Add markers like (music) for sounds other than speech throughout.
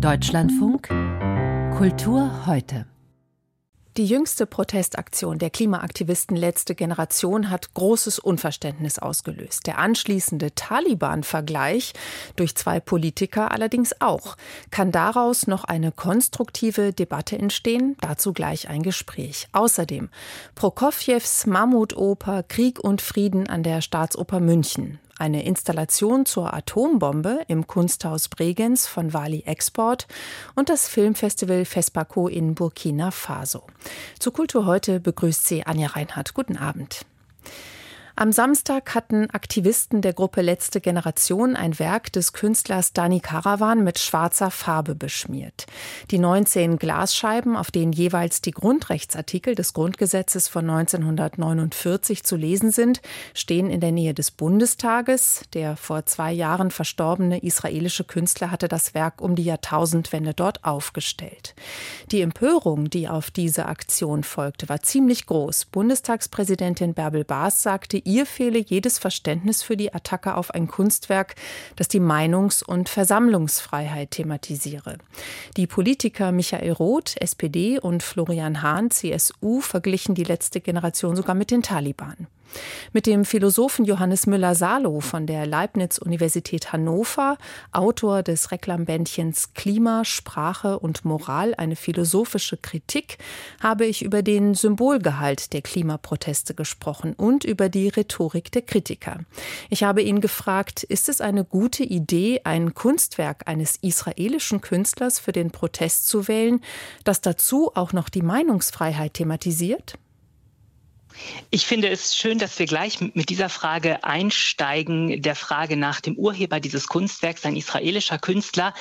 Deutschlandfunk Kultur heute. Die jüngste Protestaktion der Klimaaktivisten Letzte Generation hat großes Unverständnis ausgelöst. Der anschließende Taliban-Vergleich durch zwei Politiker allerdings auch. Kann daraus noch eine konstruktive Debatte entstehen? Dazu gleich ein Gespräch. Außerdem Prokofjews Mammutoper Krieg und Frieden an der Staatsoper München eine Installation zur Atombombe im Kunsthaus Bregenz von Wali Export und das Filmfestival FESPACO in Burkina Faso. Zu Kultur heute begrüßt sie Anja Reinhardt. Guten Abend. Am Samstag hatten Aktivisten der Gruppe Letzte Generation ein Werk des Künstlers Dani Karawan mit schwarzer Farbe beschmiert. Die 19 Glasscheiben, auf denen jeweils die Grundrechtsartikel des Grundgesetzes von 1949 zu lesen sind, stehen in der Nähe des Bundestages. Der vor zwei Jahren verstorbene israelische Künstler hatte das Werk um die Jahrtausendwende dort aufgestellt. Die Empörung, die auf diese Aktion folgte, war ziemlich groß. Bundestagspräsidentin Bärbel Baas sagte, ihr fehle jedes Verständnis für die Attacke auf ein Kunstwerk, das die Meinungs- und Versammlungsfreiheit thematisiere. Die Politiker Michael Roth, SPD und Florian Hahn, CSU, verglichen die letzte Generation sogar mit den Taliban. Mit dem Philosophen Johannes Müller-Salow von der Leibniz-Universität Hannover, Autor des Reklambändchens Klima, Sprache und Moral, eine philosophische Kritik, habe ich über den Symbolgehalt der Klimaproteste gesprochen und über die Rhetorik der Kritiker. Ich habe ihn gefragt, ist es eine gute Idee, ein Kunstwerk eines israelischen Künstlers für den Protest zu wählen, das dazu auch noch die Meinungsfreiheit thematisiert? Ich finde es schön, dass wir gleich mit dieser Frage einsteigen, der Frage nach dem Urheber dieses Kunstwerks, ein israelischer Künstler.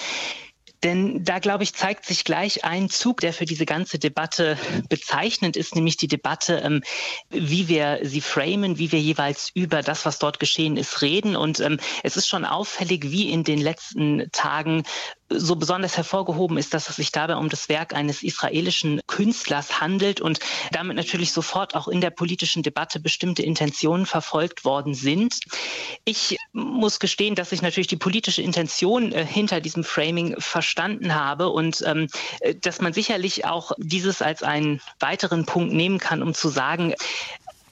Denn da, glaube ich, zeigt sich gleich ein Zug, der für diese ganze Debatte bezeichnend ist, nämlich die Debatte, ähm, wie wir sie framen, wie wir jeweils über das, was dort geschehen ist, reden. Und ähm, es ist schon auffällig, wie in den letzten Tagen so besonders hervorgehoben ist, dass es sich dabei um das Werk eines israelischen Künstlers handelt und damit natürlich sofort auch in der politischen Debatte bestimmte Intentionen verfolgt worden sind. Ich muss gestehen, dass ich natürlich die politische Intention äh, hinter diesem Framing verstanden habe und ähm, äh, dass man sicherlich auch dieses als einen weiteren Punkt nehmen kann, um zu sagen,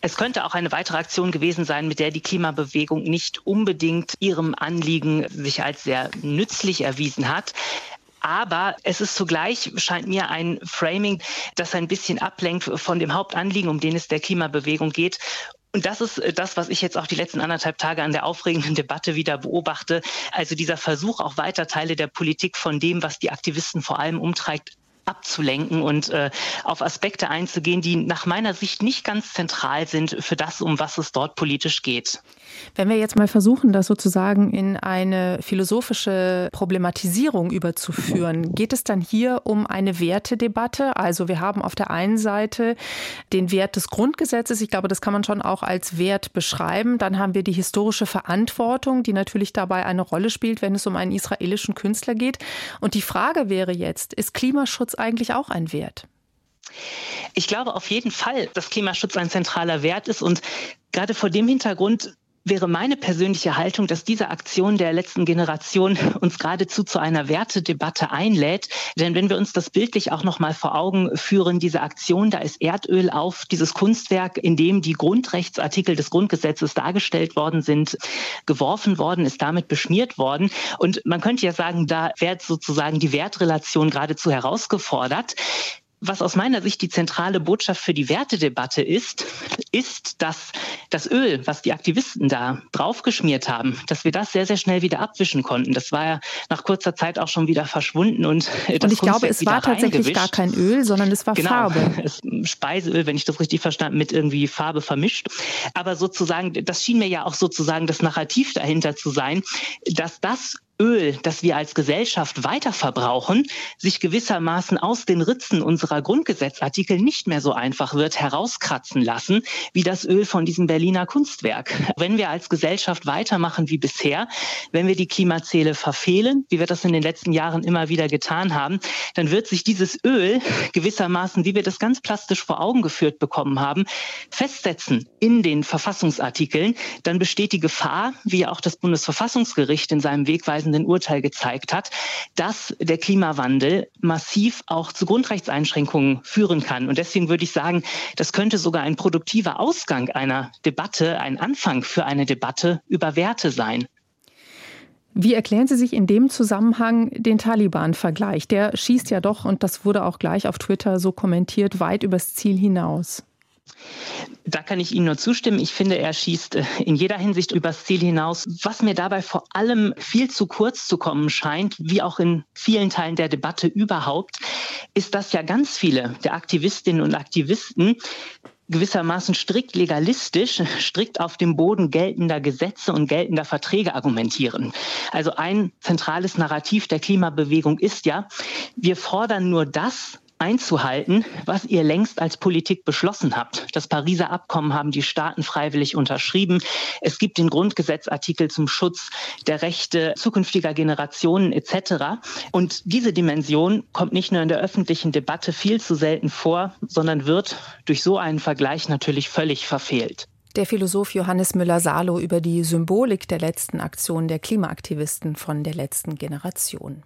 es könnte auch eine weitere Aktion gewesen sein, mit der die Klimabewegung nicht unbedingt ihrem Anliegen sich als sehr nützlich erwiesen hat. Aber es ist zugleich, scheint mir, ein Framing, das ein bisschen ablenkt von dem Hauptanliegen, um den es der Klimabewegung geht. Und das ist das, was ich jetzt auch die letzten anderthalb Tage an der aufregenden Debatte wieder beobachte. Also dieser Versuch, auch weiter Teile der Politik von dem, was die Aktivisten vor allem umtreibt, abzulenken und äh, auf Aspekte einzugehen, die nach meiner Sicht nicht ganz zentral sind für das, um was es dort politisch geht. Wenn wir jetzt mal versuchen, das sozusagen in eine philosophische Problematisierung überzuführen, geht es dann hier um eine Wertedebatte? Also wir haben auf der einen Seite den Wert des Grundgesetzes, ich glaube, das kann man schon auch als Wert beschreiben. Dann haben wir die historische Verantwortung, die natürlich dabei eine Rolle spielt, wenn es um einen israelischen Künstler geht. Und die Frage wäre jetzt, ist Klimaschutz eigentlich auch ein Wert? Ich glaube auf jeden Fall, dass Klimaschutz ein zentraler Wert ist und gerade vor dem Hintergrund wäre meine persönliche Haltung, dass diese Aktion der letzten Generation uns geradezu zu einer Wertedebatte einlädt. Denn wenn wir uns das bildlich auch noch mal vor Augen führen, diese Aktion, da ist Erdöl auf dieses Kunstwerk, in dem die Grundrechtsartikel des Grundgesetzes dargestellt worden sind, geworfen worden, ist damit beschmiert worden. Und man könnte ja sagen, da wird sozusagen die Wertrelation geradezu herausgefordert. Was aus meiner Sicht die zentrale Botschaft für die Wertedebatte ist, ist, dass das Öl, was die Aktivisten da draufgeschmiert haben, dass wir das sehr, sehr schnell wieder abwischen konnten. Das war ja nach kurzer Zeit auch schon wieder verschwunden und das Und ich glaube, es war tatsächlich gar kein Öl, sondern es war genau, Farbe. (laughs) Es, Speiseöl, wenn ich das richtig verstanden, mit irgendwie Farbe vermischt. Aber sozusagen, das schien mir ja auch sozusagen das Narrativ dahinter zu sein, dass das Öl, das wir als Gesellschaft weiterverbrauchen, sich gewissermaßen aus den Ritzen unserer Grundgesetzartikel nicht mehr so einfach wird herauskratzen lassen, wie das Öl von diesem Berliner Kunstwerk. Wenn wir als Gesellschaft weitermachen wie bisher, wenn wir die Klimaziele verfehlen, wie wir das in den letzten Jahren immer wieder getan haben, dann wird sich dieses Öl gewissermaßen, wie wir das ganz plastisch vor Augen geführt bekommen haben, festsetzen in den Verfassungsartikeln. Dann besteht die Gefahr, wie auch das Bundesverfassungsgericht in seinem Wegweisenden wegweisenden Urteil gezeigt hat, dass der Klimawandel massiv auch zu Grundrechtseinschränkungen führen kann. Und deswegen würde ich sagen, das könnte sogar ein produktiver Ausgang einer Debatte, ein Anfang für eine Debatte über Werte sein. Wie erklären Sie sich in dem Zusammenhang den Taliban-Vergleich? Der schießt ja doch, und das wurde auch gleich auf Twitter so kommentiert, weit übers Ziel hinaus. Da kann ich Ihnen nur zustimmen. Ich finde, er schießt äh, in jeder Hinsicht übers Ziel hinaus. Was mir dabei vor allem viel zu kurz zu kommen scheint, wie auch in vielen Teilen der Debatte überhaupt, ist, dass ja ganz viele der Aktivistinnen und Aktivisten gewissermaßen strikt legalistisch, strikt auf dem Boden geltender Gesetze und geltender Verträge argumentieren. Also ein zentrales Narrativ der Klimabewegung ist ja, wir fordern nur das, einzuhalten, was ihr längst als Politik beschlossen habt. Das Pariser Abkommen haben die Staaten freiwillig unterschrieben. Es gibt den Grundgesetzartikel zum Schutz der Rechte zukünftiger Generationen etc. Und diese Dimension kommt nicht nur in der öffentlichen Debatte viel zu selten vor, sondern wird durch so einen Vergleich natürlich völlig verfehlt. Der Philosoph Johannes Müller-Salo über die Symbolik der letzten Aktion der Klimaaktivisten von der letzten Generation.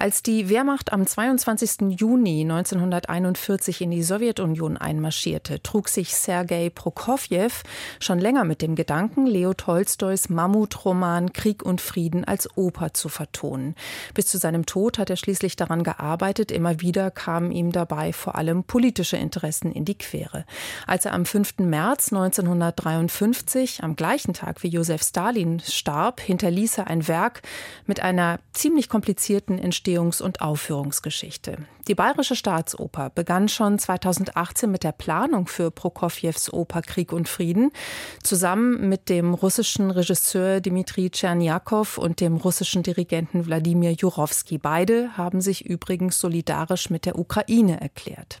Als die Wehrmacht am 22. Juni 1941 in die Sowjetunion einmarschierte, trug sich Sergei Prokofjew schon länger mit dem Gedanken, Leo Tolstois Mammutroman Krieg und Frieden als Oper zu vertonen. Bis zu seinem Tod hat er schließlich daran gearbeitet. Immer wieder kamen ihm dabei vor allem politische Interessen in die Quere. Als er am 5. März 1953, am gleichen Tag wie Josef Stalin starb, hinterließ er ein Werk mit einer ziemlich komplizierten Entstehung Entstehungs- und Aufführungsgeschichte. Die Bayerische Staatsoper begann schon 2018 mit der Planung für Prokofjews Oper Krieg und Frieden. Zusammen mit dem russischen Regisseur Dmitri Tscherniakow und dem russischen Dirigenten Wladimir Jurowski. Beide haben sich übrigens solidarisch mit der Ukraine erklärt.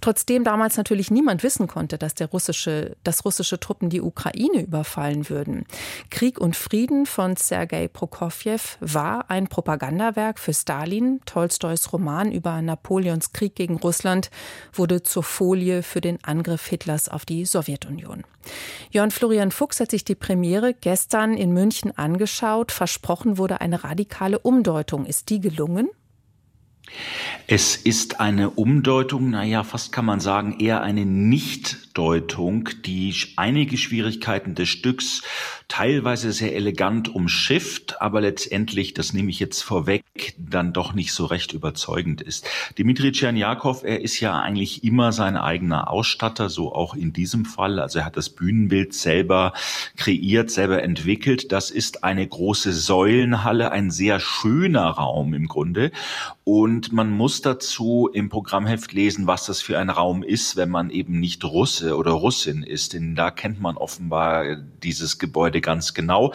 Trotzdem damals natürlich niemand wissen konnte, dass der russische, dass russische Truppen die Ukraine überfallen würden. Krieg und Frieden von Sergei Prokofjew war ein Propagandawerk für Stalin. Tolstois Roman über Napoleons Krieg gegen Russland wurde zur Folie für den Angriff Hitlers auf die Sowjetunion. Jörn Florian Fuchs hat sich die Premiere gestern in München angeschaut. Versprochen wurde eine radikale Umdeutung. Ist die gelungen? Es ist eine Umdeutung, naja, fast kann man sagen, eher eine Nichtdeutung, die einige Schwierigkeiten des Stücks teilweise sehr elegant umschifft, aber letztendlich, das nehme ich jetzt vorweg, dann doch nicht so recht überzeugend ist. Dimitri Tscherniakow, er ist ja eigentlich immer sein eigener Ausstatter, so auch in diesem Fall. Also er hat das Bühnenbild selber kreiert, selber entwickelt. Das ist eine große Säulenhalle, ein sehr schöner Raum im Grunde. Und man muss dazu im Programmheft lesen, was das für ein Raum ist, wenn man eben nicht Russe oder Russin ist. Denn da kennt man offenbar dieses Gebäude ganz genau.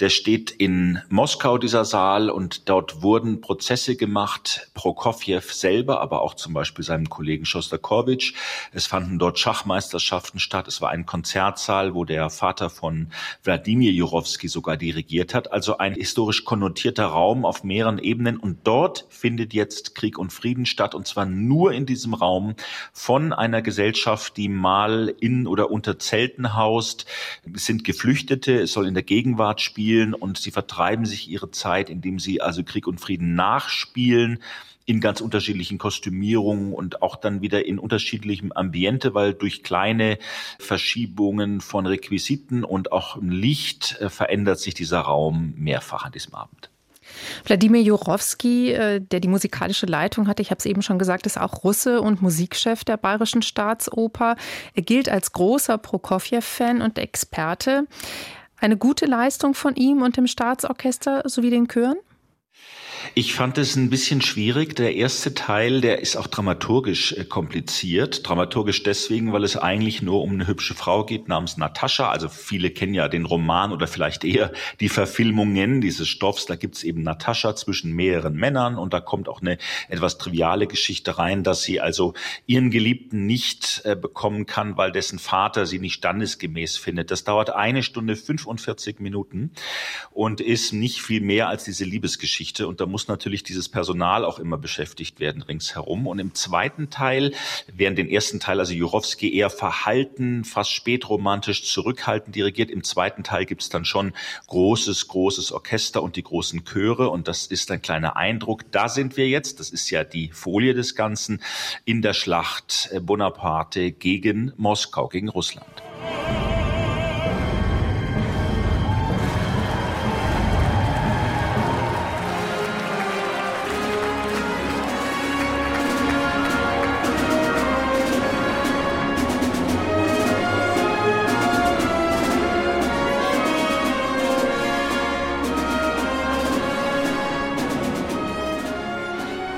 Der steht in Moskau, dieser Saal, und dort wurden Prozesse gemacht. Prokofjew selber, aber auch zum Beispiel seinem Kollegen Schostakowitsch. Es fanden dort Schachmeisterschaften statt. Es war ein Konzertsaal, wo der Vater von Wladimir Jurowski sogar dirigiert hat. Also ein historisch konnotierter Raum auf mehreren Ebenen. Und dort findet jetzt Krieg und Frieden statt und zwar nur in diesem Raum von einer Gesellschaft, die mal in oder unter Zelten haust. Sind Geflüchtete, es soll in der Gegenwart spielen und sie vertreiben sich ihre Zeit, indem sie also Krieg und Frieden nachspielen in ganz unterschiedlichen Kostümierungen und auch dann wieder in unterschiedlichem Ambiente, weil durch kleine Verschiebungen von Requisiten und auch Licht äh, verändert sich dieser Raum mehrfach an diesem Abend. Wladimir Jurowski, äh, der die musikalische Leitung hatte, ich habe es eben schon gesagt, ist auch Russe und Musikchef der Bayerischen Staatsoper. Er gilt als großer Prokofjew-Fan und Experte. Eine gute Leistung von ihm und dem Staatsorchester sowie den Chören? Ich fand es ein bisschen schwierig. Der erste Teil, der ist auch dramaturgisch äh, kompliziert. Dramaturgisch deswegen, weil es eigentlich nur um eine hübsche Frau geht namens Natascha. Also viele kennen ja den Roman oder vielleicht eher die Verfilmungen dieses Stoffs. Da gibt's eben Natascha zwischen mehreren Männern und da kommt auch eine etwas triviale Geschichte rein, dass sie also ihren Geliebten nicht äh, bekommen kann, weil dessen Vater sie nicht standesgemäß findet. Das dauert eine Stunde 45 Minuten und ist nicht viel mehr als diese Liebesgeschichte. Und da muss natürlich dieses Personal auch immer beschäftigt werden ringsherum. Und im zweiten Teil, während den ersten Teil, also Jurowski eher verhalten, fast spätromantisch zurückhaltend dirigiert, im zweiten Teil gibt es dann schon großes, großes Orchester und die großen Chöre. Und das ist ein kleiner Eindruck. Da sind wir jetzt, das ist ja die Folie des Ganzen, in der Schlacht äh, Bonaparte gegen Moskau, gegen Russland.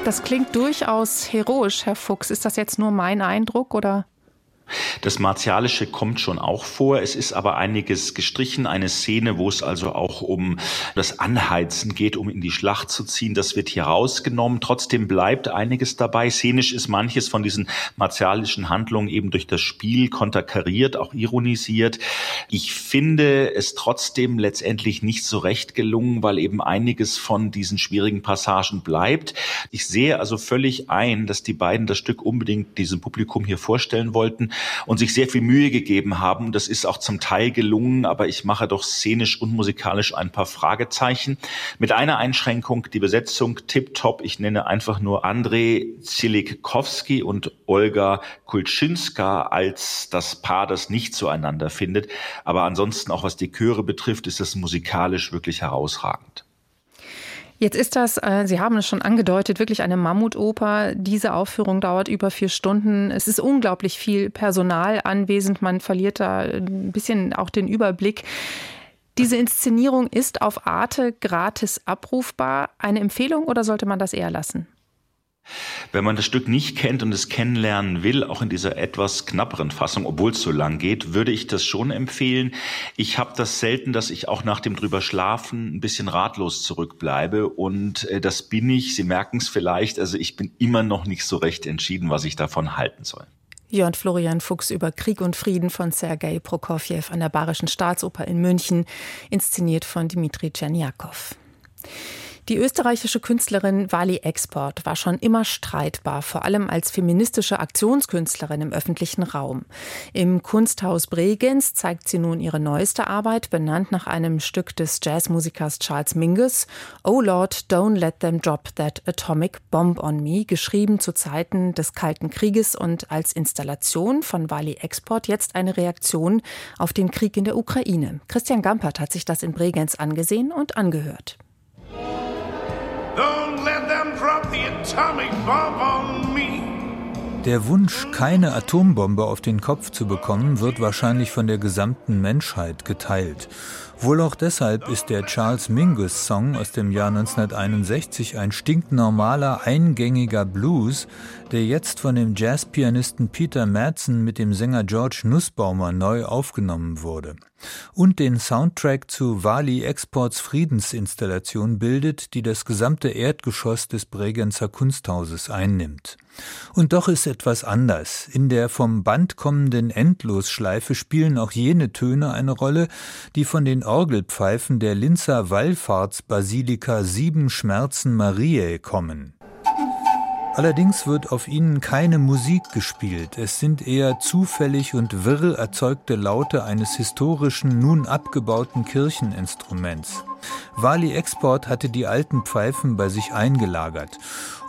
Das klingt durchaus heroisch, Herr Fuchs. Ist das jetzt nur mein Eindruck oder? Das Martialische kommt schon auch vor. Es ist aber einiges gestrichen. Eine Szene, wo es also auch um das Anheizen geht, um in die Schlacht zu ziehen. Das wird hier rausgenommen. Trotzdem bleibt einiges dabei. Szenisch ist manches von diesen martialischen Handlungen eben durch das Spiel konterkariert, auch ironisiert. Ich finde es trotzdem letztendlich nicht so recht gelungen, weil eben einiges von diesen schwierigen Passagen bleibt. Ich sehe also völlig ein, dass die beiden das Stück unbedingt diesem Publikum hier vorstellen wollten und sich sehr viel Mühe gegeben haben. Das ist auch zum Teil gelungen, aber ich mache doch szenisch und musikalisch ein paar Fragezeichen. Mit einer Einschränkung, die Besetzung tipptopp. Ich nenne einfach nur Andrei Zilikowski und Olga Kulczynska als das Paar, das nicht zueinander findet. Aber ansonsten, auch was die Chöre betrifft, ist das musikalisch wirklich herausragend. Jetzt ist das, äh, Sie haben es schon angedeutet, wirklich eine Mammutoper. Diese Aufführung dauert über vier Stunden. Es ist unglaublich viel Personal anwesend. Man verliert da ein bisschen auch den Überblick. Diese Inszenierung ist auf Arte gratis abrufbar. Eine Empfehlung oder sollte man das eher lassen? Wenn man das Stück nicht kennt und es kennenlernen will, auch in dieser etwas knapperen Fassung, obwohl es so lang geht, würde ich das schon empfehlen. Ich habe das selten, dass ich auch nach dem drüber schlafen ein bisschen ratlos zurückbleibe und äh, das bin ich. Sie merken es vielleicht. Also ich bin immer noch nicht so recht entschieden, was ich davon halten soll. Jörn Florian Fuchs über Krieg und Frieden von Sergei Prokofjew an der Bayerischen Staatsoper in München, inszeniert von Dmitri Tscherniakow. Die österreichische Künstlerin Wally Export war schon immer streitbar, vor allem als feministische Aktionskünstlerin im öffentlichen Raum. Im Kunsthaus Bregenz zeigt sie nun ihre neueste Arbeit, benannt nach einem Stück des Jazzmusikers Charles Mingus, Oh Lord, Don't Let Them Drop That Atomic Bomb on Me, geschrieben zu Zeiten des Kalten Krieges und als Installation von Wally Export jetzt eine Reaktion auf den Krieg in der Ukraine. Christian Gampert hat sich das in Bregenz angesehen und angehört. Der Wunsch, keine Atombombe auf den Kopf zu bekommen, wird wahrscheinlich von der gesamten Menschheit geteilt. Wohl auch deshalb ist der Charles Mingus Song aus dem Jahr 1961 ein stinknormaler, eingängiger Blues, der jetzt von dem Jazzpianisten Peter Madsen mit dem Sänger George Nussbaumer neu aufgenommen wurde. Und den Soundtrack zu Wali Exports Friedensinstallation bildet, die das gesamte Erdgeschoss des Bregenzer Kunsthauses einnimmt. Und doch ist etwas anders. In der vom Band kommenden Endlosschleife spielen auch jene Töne eine Rolle, die von den Orgelpfeifen der Linzer Wallfahrtsbasilika Sieben Schmerzen Mariä kommen. Allerdings wird auf ihnen keine Musik gespielt, es sind eher zufällig und wirr erzeugte Laute eines historischen, nun abgebauten Kircheninstruments. Wali Export hatte die alten Pfeifen bei sich eingelagert.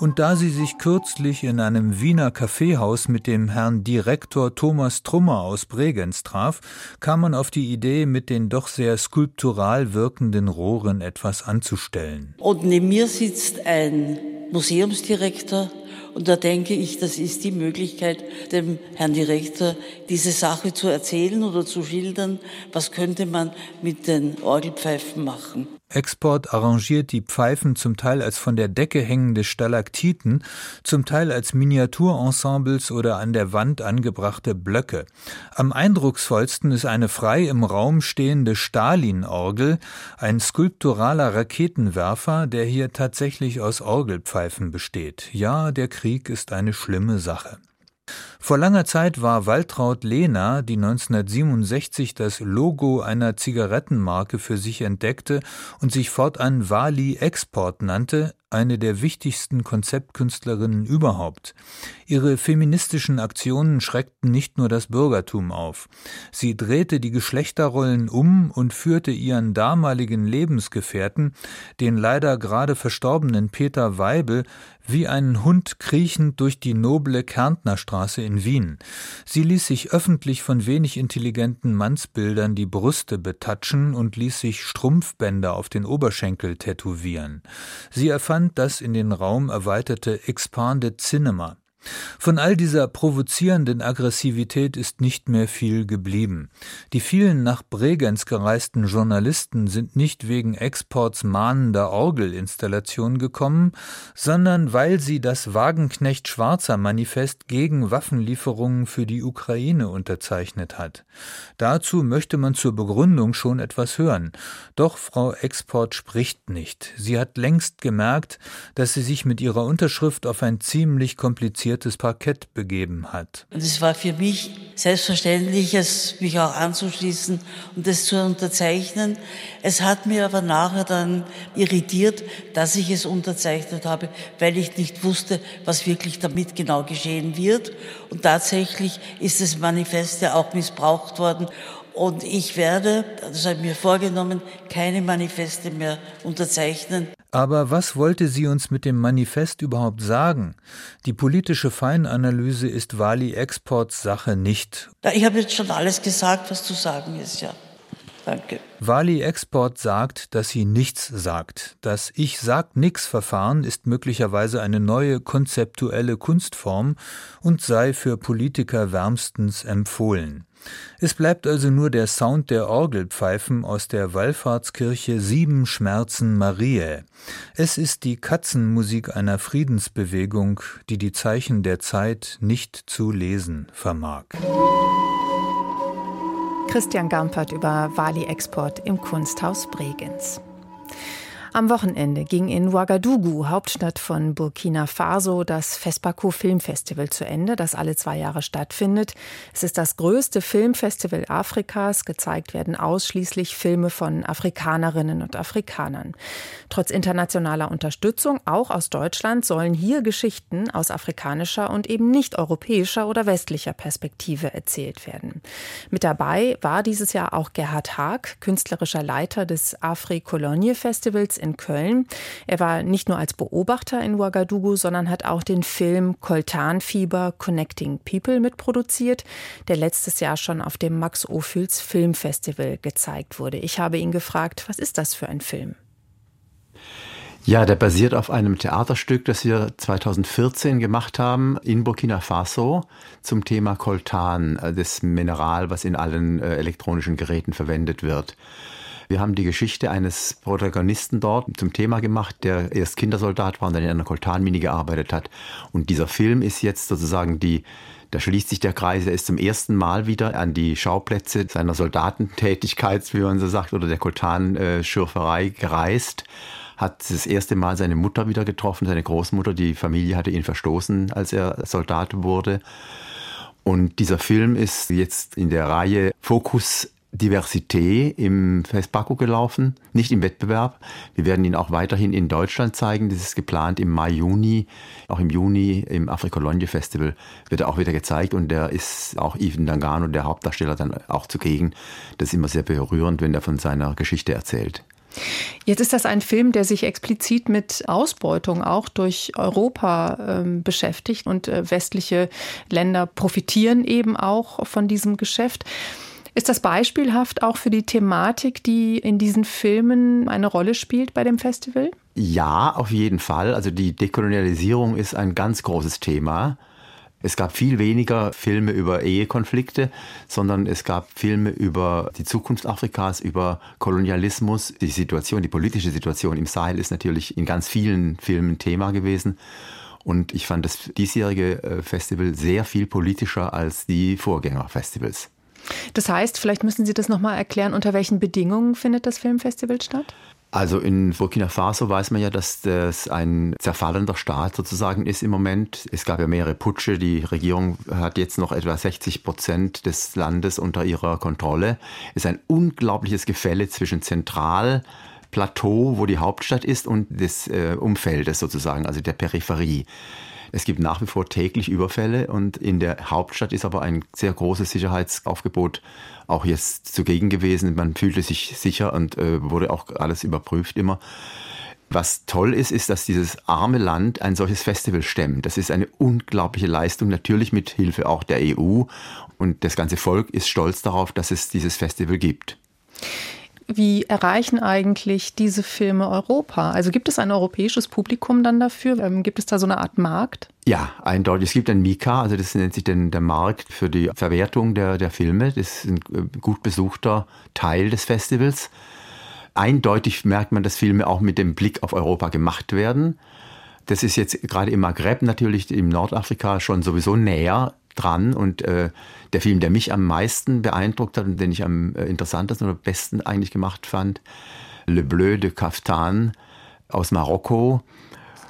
Und da sie sich kürzlich in einem Wiener Kaffeehaus mit dem Herrn Direktor Thomas Trummer aus Bregenz traf, kam man auf die Idee, mit den doch sehr skulptural wirkenden Rohren etwas anzustellen. Und neben mir sitzt ein Museumsdirektor und da denke ich, das ist die Möglichkeit, dem Herrn Direktor diese Sache zu erzählen oder zu schildern. Was könnte man mit den Orgelpfeifen machen? Export arrangiert die Pfeifen zum Teil als von der Decke hängende Stalaktiten, zum Teil als Miniaturensembles oder an der Wand angebrachte Blöcke. Am eindrucksvollsten ist eine frei im Raum stehende Stalin-Orgel, ein skulpturaler Raketenwerfer, der hier tatsächlich aus Orgelpfeifen besteht. Ja, der Krieg ist eine schlimme Sache. Vor langer Zeit war Waltraud Lehner, die 1967 das Logo einer Zigarettenmarke für sich entdeckte und sich fortan Wali Export nannte, eine der wichtigsten Konzeptkünstlerinnen überhaupt. Ihre feministischen Aktionen schreckten nicht nur das Bürgertum auf. Sie drehte die Geschlechterrollen um und führte ihren damaligen Lebensgefährten, den leider gerade verstorbenen Peter Weibel, wie einen Hund kriechend durch die noble Kärntnerstraße in Wien. Sie ließ sich öffentlich von wenig intelligenten Mannsbildern die Brüste betatschen und ließ sich Strumpfbänder auf den Oberschenkel tätowieren. Sie erfand das in den Raum erweiterte Expanded Cinema. Von all dieser provozierenden Aggressivität ist nicht mehr viel geblieben. Die vielen nach Bregenz gereisten Journalisten sind nicht wegen Exports mahnender Orgelinstallation gekommen, sondern weil sie das Wagenknecht Schwarzer Manifest gegen Waffenlieferungen für die Ukraine unterzeichnet hat. Dazu möchte man zur Begründung schon etwas hören. Doch Frau Export spricht nicht. Sie hat längst gemerkt, dass sie sich mit ihrer Unterschrift auf ein ziemlich kompliziertes poliertes Parkett begeben hat. Und es war für mich selbstverständlich, es mich auch anzuschließen und es zu unterzeichnen. Es hat mir aber nachher dann irritiert, dass ich es unterzeichnet habe, weil ich nicht wusste, was wirklich damit genau geschehen wird. Und tatsächlich ist das Manifest ja auch missbraucht worden. Und ich werde, das habe ich mir vorgenommen, keine Manifeste mehr unterzeichnen. Aber was wollte sie uns mit dem Manifest überhaupt sagen? Die politische Feinanalyse ist Wali Exports Sache nicht. Ich habe jetzt schon alles gesagt, was zu sagen ist, ja. Danke. Wali Export sagt, dass sie nichts sagt. Das Ich sag nix Verfahren ist möglicherweise eine neue konzeptuelle Kunstform und sei für Politiker wärmstens empfohlen. Es bleibt also nur der Sound der Orgelpfeifen aus der Wallfahrtskirche Sieben Schmerzen Mariä. Es ist die Katzenmusik einer Friedensbewegung, die die Zeichen der Zeit nicht zu lesen vermag. Christian Gampert über Wali Export im Kunsthaus Bregenz. Am Wochenende ging in Ouagadougou, Hauptstadt von Burkina Faso, das FESPACO Filmfestival zu Ende, das alle zwei Jahre stattfindet. Es ist das größte Filmfestival Afrikas. Gezeigt werden ausschließlich Filme von Afrikanerinnen und Afrikanern. Trotz internationaler Unterstützung, auch aus Deutschland, sollen hier Geschichten aus afrikanischer und eben nicht europäischer oder westlicher Perspektive erzählt werden. Mit dabei war dieses Jahr auch Gerhard Haag, künstlerischer Leiter des Afri-Cologne Festivals in Köln. Er war nicht nur als Beobachter in Ouagadougou, sondern hat auch den Film Koltanfieber Connecting People mitproduziert, der letztes Jahr schon auf dem Max Ophüls Filmfestival gezeigt wurde. Ich habe ihn gefragt, was ist das für ein Film? Ja, der basiert auf einem Theaterstück, das wir 2014 gemacht haben in Burkina Faso zum Thema Coltan, äh, das Mineral, was in allen äh, elektronischen Geräten verwendet wird. Wir haben die Geschichte eines Protagonisten dort zum Thema gemacht, der erst Kindersoldat war und dann in einer Koltanmine gearbeitet hat. Und dieser Film ist jetzt sozusagen die da schließt sich der Kreis. Er ist zum ersten Mal wieder an die Schauplätze seiner Soldatentätigkeit, wie man so sagt, oder der Koltanschürferei gereist. Hat das erste Mal seine Mutter wieder getroffen, seine Großmutter. Die Familie hatte ihn verstoßen, als er Soldat wurde. Und dieser Film ist jetzt in der Reihe Fokus Diversité im FESPACO gelaufen, nicht im Wettbewerb. Wir werden ihn auch weiterhin in Deutschland zeigen. Das ist geplant im Mai, Juni. Auch im Juni im Afrikologne Festival wird er auch wieder gezeigt und der ist auch Yves Dangano, der Hauptdarsteller, dann auch zugegen. Das ist immer sehr berührend, wenn er von seiner Geschichte erzählt. Jetzt ist das ein Film, der sich explizit mit Ausbeutung auch durch Europa äh, beschäftigt und äh, westliche Länder profitieren eben auch von diesem Geschäft. Ist das beispielhaft auch für die Thematik, die in diesen Filmen eine Rolle spielt bei dem Festival? Ja, auf jeden Fall. Also die Dekolonialisierung ist ein ganz großes Thema. Es gab viel weniger Filme über Ehekonflikte, sondern es gab Filme über die Zukunft Afrikas, über Kolonialismus. Die Situation, die politische Situation im Sahel ist natürlich in ganz vielen Filmen Thema gewesen. Und ich fand das diesjährige äh, Festival sehr viel politischer als die Vorgängerfestivals. Das heißt, vielleicht müssen Sie das nochmal erklären, unter welchen Bedingungen findet das Filmfestival statt? Also in Burkina Faso weiß man ja, dass das ein zerfallender Staat sozusagen ist im Moment. Es gab ja mehrere Putsche. Die Regierung hat jetzt noch etwa 60 Prozent des Landes unter ihrer Kontrolle. Es ist ein unglaubliches Gefälle zwischen Zentralplateau, wo die Hauptstadt ist, und des äh, Umfeldes sozusagen, also der Peripherie. Es gibt nach wie vor täglich Überfälle und in der Hauptstadt ist aber ein sehr großes Sicherheitsaufgebot auch jetzt zugegen gewesen. Man fühlte sich sicher und äh, wurde auch alles überprüft immer. Was toll ist, ist, dass dieses arme Land ein solches Festival stemmt. Das ist eine unglaubliche Leistung, natürlich mit Hilfe auch der EU. Und das ganze Volk ist stolz darauf, dass es dieses Festival gibt. Wie erreichen eigentlich diese Filme Europa? Also gibt es ein europäisches Publikum dann dafür? Ähm, gibt es da so eine Art Markt? Ja, eindeutig. Es gibt ein Mika, also das nennt sich den, der Markt für die Verwertung der, der Filme. Das ist ein äh, gut besuchter Teil des Festivals. Eindeutig merkt man, dass Filme auch mit dem Blick auf Europa gemacht werden. Das ist jetzt gerade im Maghreb natürlich, im Nordafrika schon sowieso näher dran und äh, der Film, der mich am meisten beeindruckt hat und den ich am äh, interessantesten oder besten eigentlich gemacht fand, Le Bleu de Kaftan aus Marokko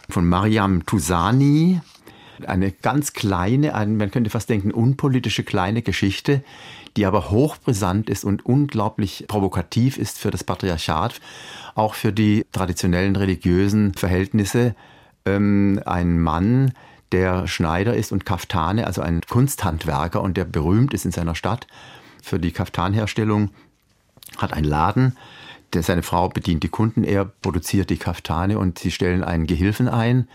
von Mariam Tousani. Eine ganz kleine, ein, man könnte fast denken, unpolitische kleine Geschichte, die aber hochbrisant ist und unglaublich provokativ ist für das Patriarchat, auch für die traditionellen religiösen Verhältnisse. Ähm, ein Mann, der Schneider ist und Kaftane, also ein Kunsthandwerker und der berühmt ist in seiner Stadt für die Kaftanherstellung, hat einen Laden. Der, seine Frau bedient die Kunden, er produziert die Kaftane und sie stellen einen Gehilfen ein.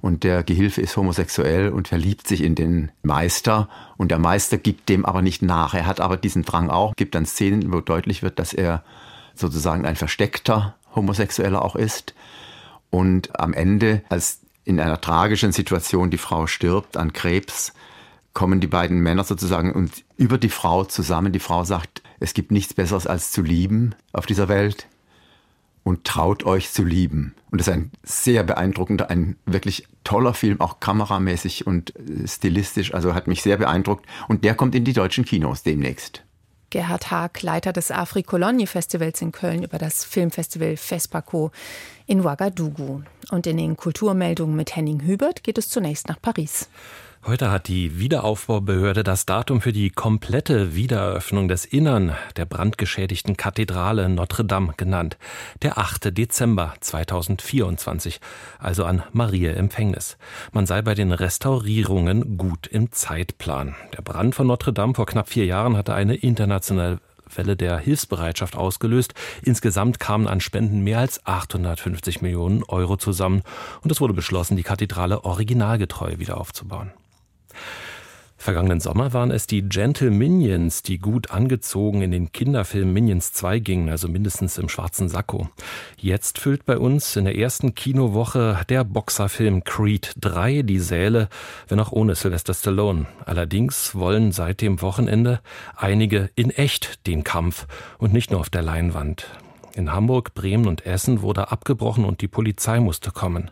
Und der Gehilfe ist homosexuell und verliebt sich in den Meister. Und der Meister gibt dem aber nicht nach. Er hat aber diesen Drang auch, gibt dann Szenen, wo deutlich wird, dass er sozusagen ein versteckter Homosexueller auch ist. Und am Ende, als in einer tragischen Situation, die Frau stirbt an Krebs, kommen die beiden Männer sozusagen und über die Frau zusammen. Die Frau sagt, es gibt nichts Besseres als zu lieben auf dieser Welt und traut euch zu lieben. Und das ist ein sehr beeindruckender, ein wirklich toller Film, auch kameramäßig und stilistisch, also hat mich sehr beeindruckt. Und der kommt in die deutschen Kinos demnächst. Gerhard Haag, Leiter des Afri-Cologne-Festivals in Köln, über das Filmfestival FESPACO in Ouagadougou. Und in den Kulturmeldungen mit Henning Hubert geht es zunächst nach Paris. Heute hat die Wiederaufbaubehörde das Datum für die komplette Wiedereröffnung des Innern der brandgeschädigten Kathedrale Notre Dame genannt. Der 8. Dezember 2024, also an Marie Empfängnis. Man sei bei den Restaurierungen gut im Zeitplan. Der Brand von Notre Dame vor knapp vier Jahren hatte eine internationale Welle der Hilfsbereitschaft ausgelöst. Insgesamt kamen an Spenden mehr als 850 Millionen Euro zusammen und es wurde beschlossen, die Kathedrale originalgetreu wieder aufzubauen. Vergangenen Sommer waren es die Gentle Minions, die gut angezogen in den Kinderfilm Minions 2 gingen, also mindestens im schwarzen Sakko. Jetzt füllt bei uns in der ersten Kinowoche der Boxerfilm Creed 3 die Säle, wenn auch ohne Sylvester Stallone. Allerdings wollen seit dem Wochenende einige in echt den Kampf und nicht nur auf der Leinwand. In Hamburg, Bremen und Essen wurde abgebrochen und die Polizei musste kommen.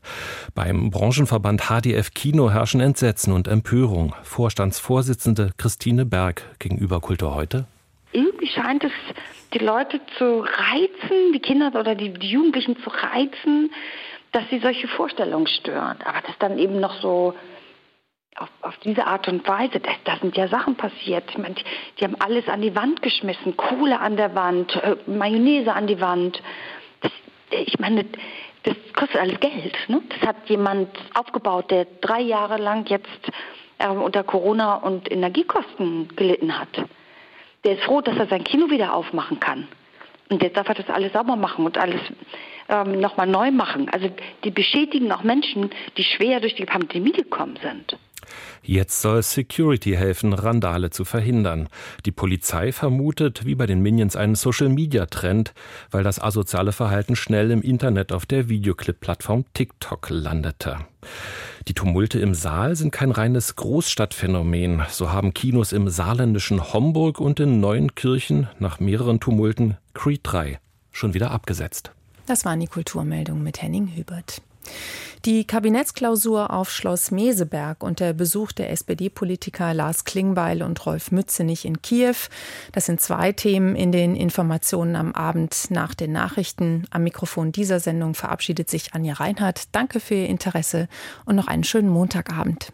Beim Branchenverband HDF Kino herrschen Entsetzen und Empörung. Vorstandsvorsitzende Christine Berg gegenüber Kultur heute. Irgendwie scheint es die Leute zu reizen, die Kinder oder die, Jugendlichen zu reizen, dass sie solche Vorstellungen stören. Aber das dann eben noch so auf, auf diese Art und Weise, da, da sind ja Sachen passiert. Ich meine, die, die, haben alles an die Wand geschmissen, Kohle an der Wand, äh, Mayonnaise an die Wand. Das, ich meine, das kostet alles Geld. Ne? Das hat jemand aufgebaut, der drei Jahre lang jetzt äh, unter Corona und Energiekosten gelitten hat. Der ist froh, dass er sein Kino wieder aufmachen kann. Und jetzt darf er das alles sauber machen und alles ähm, nochmal neu machen. Also die beschädigen auch Menschen, die schwer durch die Pandemie gekommen sind. Jetzt soll Security helfen, Randale zu verhindern. Die Polizei vermutet, wie bei den Minions, einen Social-Media-Trend, weil das asoziale Verhalten schnell im Internet auf der Videoclip-Plattform TikTok landete. Die Tumulte im Saal sind kein reines Großstadtphänomen. So haben Kinos im saarländischen Homburg und in Neuenkirchen nach mehreren Tumulten Creed 3 schon wieder abgesetzt. Das waren die Kulturmeldungen mit Henning Hubert. Die Kabinettsklausur auf Schloss Meseberg und der Besuch der SPD-Politiker Lars Klingbeil und Rolf Mützenich in Kiew. Das sind zwei Themen in den Informationen am Abend nach den Nachrichten. Am Mikrofon dieser Sendung verabschiedet sich Anja Reinhardt. Danke für Ihr Interesse und noch einen schönen Montagabend.